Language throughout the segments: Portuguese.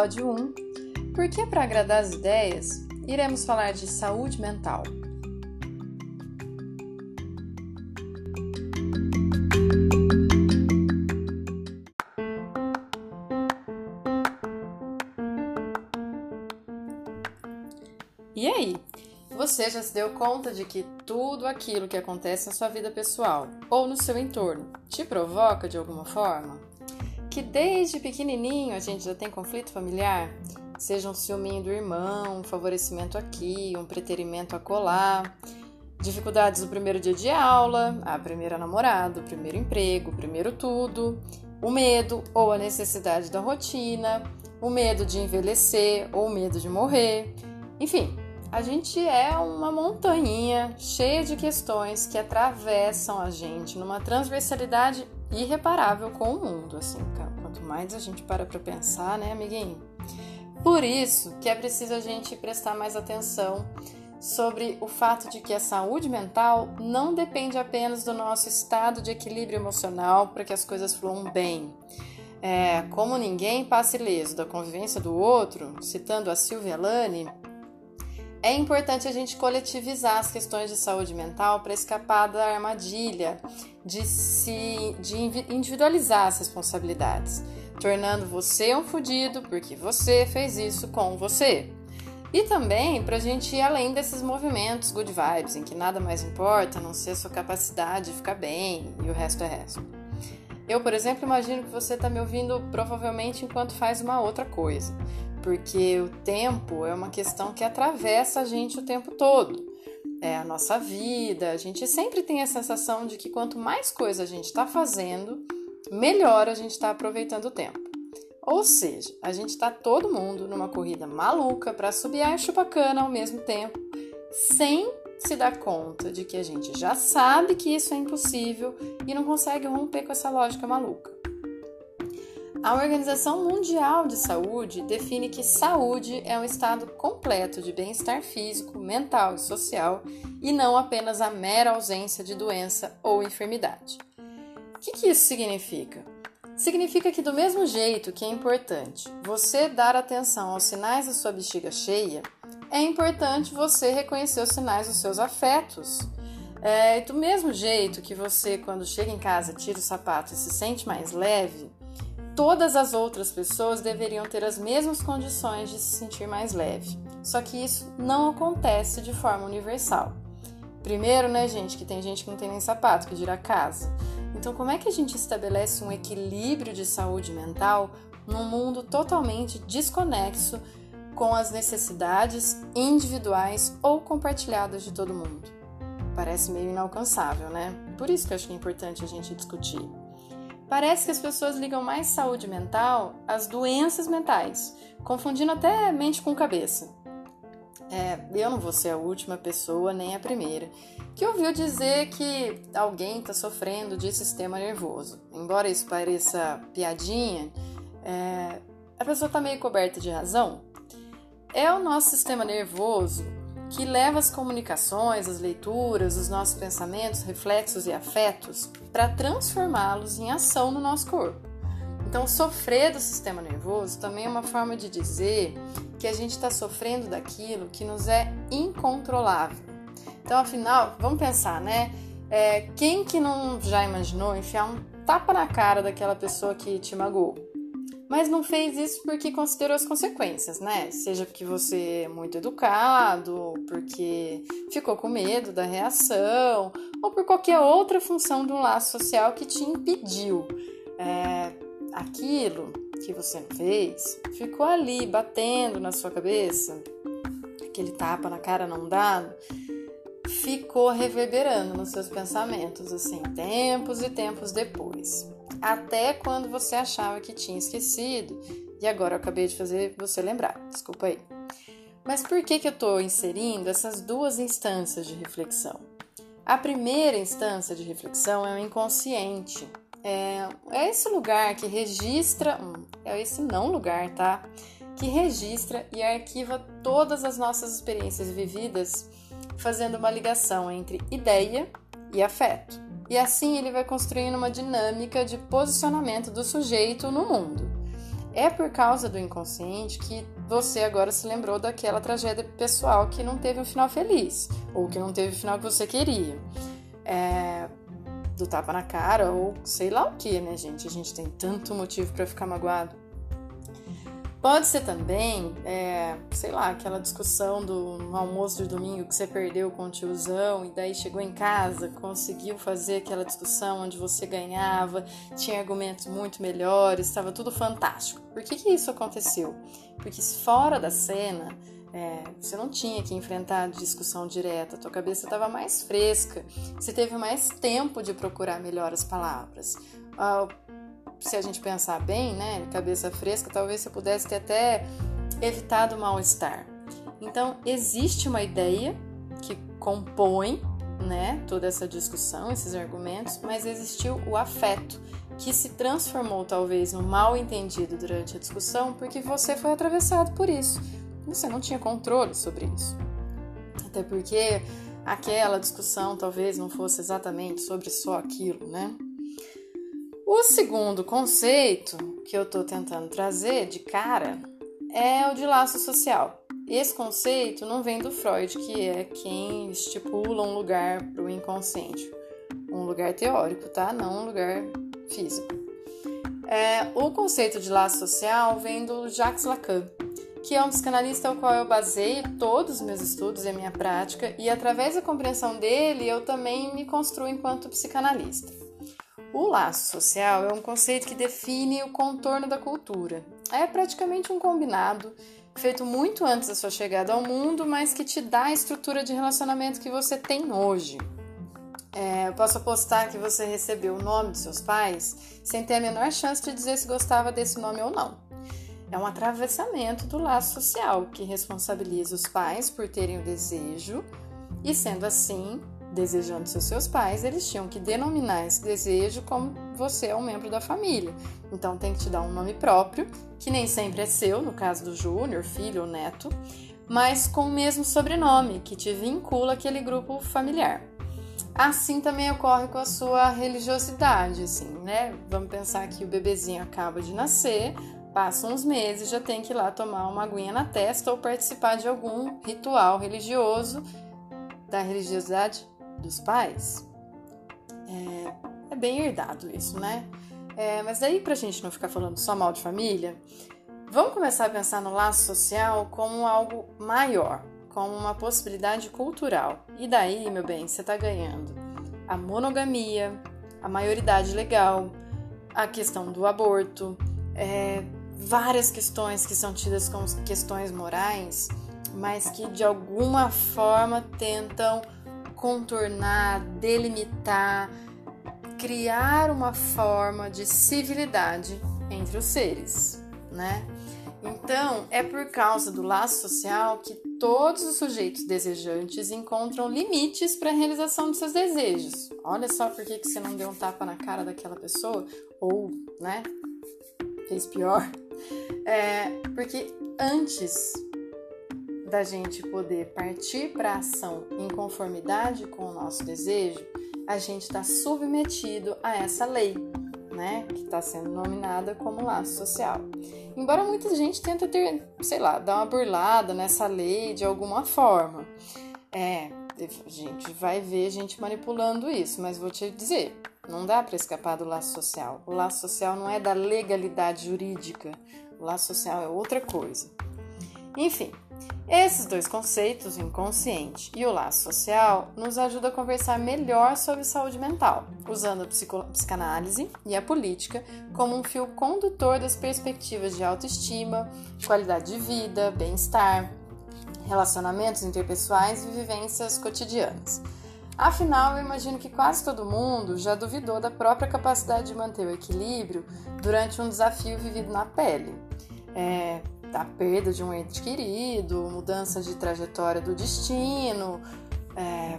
Episódio 1, porque para agradar as ideias, iremos falar de saúde mental. E aí, você já se deu conta de que tudo aquilo que acontece na sua vida pessoal ou no seu entorno te provoca de alguma forma? Que desde pequenininho a gente já tem conflito familiar, seja um ciúminho do irmão, um favorecimento aqui, um preterimento a colar, dificuldades no primeiro dia de aula, a primeira namorada, o primeiro emprego, o primeiro tudo, o medo ou a necessidade da rotina, o medo de envelhecer ou o medo de morrer. Enfim, a gente é uma montanha cheia de questões que atravessam a gente numa transversalidade irreparável com o mundo, assim, quanto mais a gente para para pensar, né, amiguinho? Por isso que é preciso a gente prestar mais atenção sobre o fato de que a saúde mental não depende apenas do nosso estado de equilíbrio emocional para que as coisas fluam bem. É, como ninguém passa ileso da convivência do outro, citando a Silvia Lani, é importante a gente coletivizar as questões de saúde mental para escapar da armadilha de se de individualizar as responsabilidades, tornando você um fudido porque você fez isso com você. E também para a gente ir além desses movimentos good vibes, em que nada mais importa a não ser a sua capacidade de ficar bem e o resto é resto. Eu, por exemplo, imagino que você está me ouvindo provavelmente enquanto faz uma outra coisa porque o tempo é uma questão que atravessa a gente o tempo todo. É a nossa vida, a gente sempre tem a sensação de que quanto mais coisa a gente está fazendo, melhor a gente está aproveitando o tempo. Ou seja, a gente está todo mundo numa corrida maluca para subir a chupacana ao mesmo tempo, sem se dar conta de que a gente já sabe que isso é impossível e não consegue romper com essa lógica maluca. A Organização Mundial de Saúde define que saúde é um estado completo de bem-estar físico, mental e social e não apenas a mera ausência de doença ou enfermidade. O que, que isso significa? Significa que, do mesmo jeito que é importante você dar atenção aos sinais da sua bexiga cheia, é importante você reconhecer os sinais dos seus afetos. É, do mesmo jeito que você, quando chega em casa, tira o sapato e se sente mais leve, todas as outras pessoas deveriam ter as mesmas condições de se sentir mais leve. Só que isso não acontece de forma universal. Primeiro, né, gente, que tem gente que não tem nem sapato, que dirá casa. Então, como é que a gente estabelece um equilíbrio de saúde mental num mundo totalmente desconexo com as necessidades individuais ou compartilhadas de todo mundo? Parece meio inalcançável, né? Por isso que eu acho que é importante a gente discutir. Parece que as pessoas ligam mais saúde mental às doenças mentais, confundindo até mente com cabeça. É, eu não vou ser a última pessoa, nem a primeira, que ouviu dizer que alguém está sofrendo de sistema nervoso. Embora isso pareça piadinha, é, a pessoa está meio coberta de razão. É o nosso sistema nervoso que leva as comunicações, as leituras, os nossos pensamentos, reflexos e afetos para transformá-los em ação no nosso corpo. Então, sofrer do sistema nervoso também é uma forma de dizer que a gente está sofrendo daquilo que nos é incontrolável. Então, afinal, vamos pensar, né? É, quem que não já imaginou enfiar um tapa na cara daquela pessoa que te magoou? Mas não fez isso porque considerou as consequências, né? Seja porque você é muito educado, porque ficou com medo da reação, ou por qualquer outra função do laço social que te impediu. É, aquilo que você fez ficou ali batendo na sua cabeça, aquele tapa na cara não dado, ficou reverberando nos seus pensamentos, assim, tempos e tempos depois. Até quando você achava que tinha esquecido e agora eu acabei de fazer você lembrar. Desculpa aí. Mas por que, que eu estou inserindo essas duas instâncias de reflexão? A primeira instância de reflexão é o inconsciente. É, é esse lugar que registra, é esse não lugar, tá? Que registra e arquiva todas as nossas experiências vividas, fazendo uma ligação entre ideia e afeto. E assim ele vai construindo uma dinâmica de posicionamento do sujeito no mundo. É por causa do inconsciente que você agora se lembrou daquela tragédia pessoal que não teve um final feliz, ou que não teve o final que você queria. É, do tapa na cara, ou sei lá o que, né, gente? A gente tem tanto motivo para ficar magoado. Pode ser também, é, sei lá, aquela discussão do almoço de domingo que você perdeu com o tiozão e daí chegou em casa, conseguiu fazer aquela discussão onde você ganhava, tinha argumentos muito melhores, estava tudo fantástico. Por que, que isso aconteceu? Porque fora da cena, é, você não tinha que enfrentar discussão direta, tua cabeça estava mais fresca, você teve mais tempo de procurar melhor as palavras. Ah, se a gente pensar bem, né, cabeça fresca, talvez você pudesse ter até evitado o mal-estar. Então, existe uma ideia que compõe, né, toda essa discussão, esses argumentos, mas existiu o afeto, que se transformou talvez no mal entendido durante a discussão, porque você foi atravessado por isso. Você não tinha controle sobre isso. Até porque aquela discussão talvez não fosse exatamente sobre só aquilo, né? O segundo conceito que eu estou tentando trazer de cara é o de laço social. Esse conceito não vem do Freud, que é quem estipula um lugar para o inconsciente. Um lugar teórico, tá? Não um lugar físico. É, o conceito de laço social vem do Jacques Lacan, que é um psicanalista ao qual eu baseio todos os meus estudos e a minha prática, e através da compreensão dele eu também me construo enquanto psicanalista. O laço social é um conceito que define o contorno da cultura. É praticamente um combinado feito muito antes da sua chegada ao mundo, mas que te dá a estrutura de relacionamento que você tem hoje. É, eu posso apostar que você recebeu o nome dos seus pais sem ter a menor chance de dizer se gostava desse nome ou não. É um atravessamento do laço social que responsabiliza os pais por terem o desejo e, sendo assim, desejando seus seus pais, eles tinham que denominar esse desejo como você é um membro da família. Então tem que te dar um nome próprio, que nem sempre é seu, no caso do júnior, filho ou neto, mas com o mesmo sobrenome, que te vincula àquele grupo familiar. Assim também ocorre com a sua religiosidade, assim, né? Vamos pensar que o bebezinho acaba de nascer, passa uns meses, já tem que ir lá tomar uma aguinha na testa ou participar de algum ritual religioso da religiosidade dos pais, é, é bem herdado isso, né? É, mas daí, pra gente não ficar falando só mal de família, vamos começar a pensar no laço social como algo maior, como uma possibilidade cultural. E daí, meu bem, você tá ganhando a monogamia, a maioridade legal, a questão do aborto, é, várias questões que são tidas como questões morais, mas que de alguma forma tentam contornar, delimitar, criar uma forma de civilidade entre os seres, né? Então, é por causa do laço social que todos os sujeitos desejantes encontram limites para a realização de seus desejos. Olha só por que, que você não deu um tapa na cara daquela pessoa, ou, né, fez pior. É, porque antes da gente poder partir para ação em conformidade com o nosso desejo, a gente está submetido a essa lei, né, que está sendo nominada como laço social. Embora muita gente tente ter, sei lá, dar uma burlada nessa lei de alguma forma, é, a gente vai ver gente manipulando isso, mas vou te dizer, não dá para escapar do laço social. O laço social não é da legalidade jurídica, o laço social é outra coisa. Enfim, esses dois conceitos, o inconsciente e o laço social, nos ajudam a conversar melhor sobre saúde mental, usando a psicanálise e a política como um fio condutor das perspectivas de autoestima, qualidade de vida, bem-estar, relacionamentos interpessoais e vivências cotidianas. Afinal, eu imagino que quase todo mundo já duvidou da própria capacidade de manter o equilíbrio durante um desafio vivido na pele. É, a perda de um ente querido, mudança de trajetória do destino, é,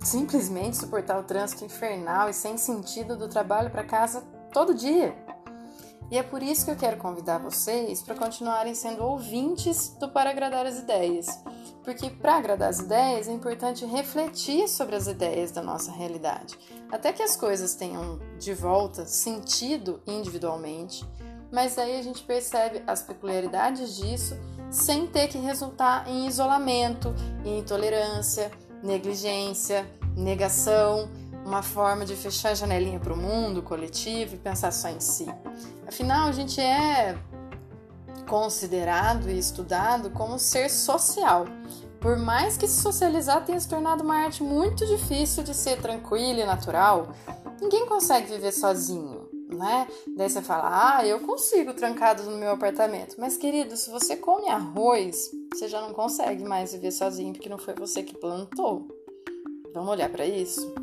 simplesmente suportar o trânsito infernal e sem sentido do trabalho para casa todo dia. E é por isso que eu quero convidar vocês para continuarem sendo ouvintes do Para Agradar as Ideias. Porque para agradar as ideias é importante refletir sobre as ideias da nossa realidade, até que as coisas tenham de volta sentido individualmente, mas aí a gente percebe as peculiaridades disso sem ter que resultar em isolamento, em intolerância, negligência, negação, uma forma de fechar a janelinha para o mundo coletivo e pensar só em si. Afinal, a gente é considerado e estudado como ser social. Por mais que se socializar tenha se tornado uma arte muito difícil de ser tranquila e natural, ninguém consegue viver sozinho, né? Daí você fala, ah, eu consigo trancado no meu apartamento. Mas, querido, se você come arroz, você já não consegue mais viver sozinho porque não foi você que plantou. Vamos olhar para isso?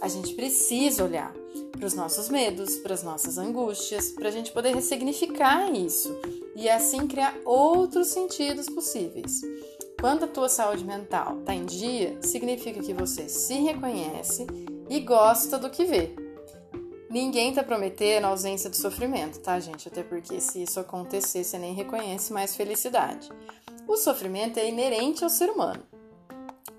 A gente precisa olhar para os nossos medos, para as nossas angústias, para a gente poder ressignificar isso e assim criar outros sentidos possíveis. Quando a tua saúde mental está em dia, significa que você se reconhece e gosta do que vê. Ninguém está prometendo a ausência de sofrimento, tá, gente? Até porque se isso acontecer, você nem reconhece mais felicidade. O sofrimento é inerente ao ser humano.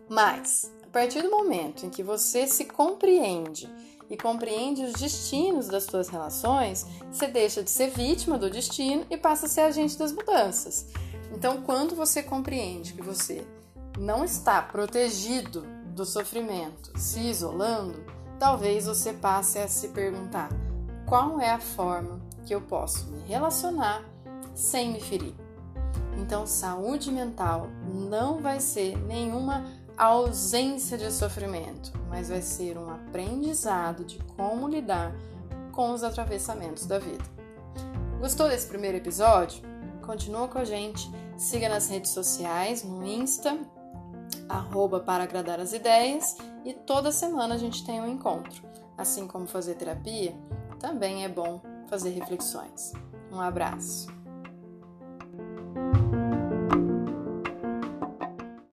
Mas partir do momento em que você se compreende e compreende os destinos das suas relações, você deixa de ser vítima do destino e passa a ser agente das mudanças. Então, quando você compreende que você não está protegido do sofrimento, se isolando, talvez você passe a se perguntar: qual é a forma que eu posso me relacionar sem me ferir? Então, saúde mental não vai ser nenhuma ausência de sofrimento, mas vai ser um aprendizado de como lidar com os atravessamentos da vida. Gostou desse primeiro episódio? Continua com a gente, siga nas redes sociais, no Insta, arroba para agradar as ideias, e toda semana a gente tem um encontro. Assim como fazer terapia, também é bom fazer reflexões. Um abraço!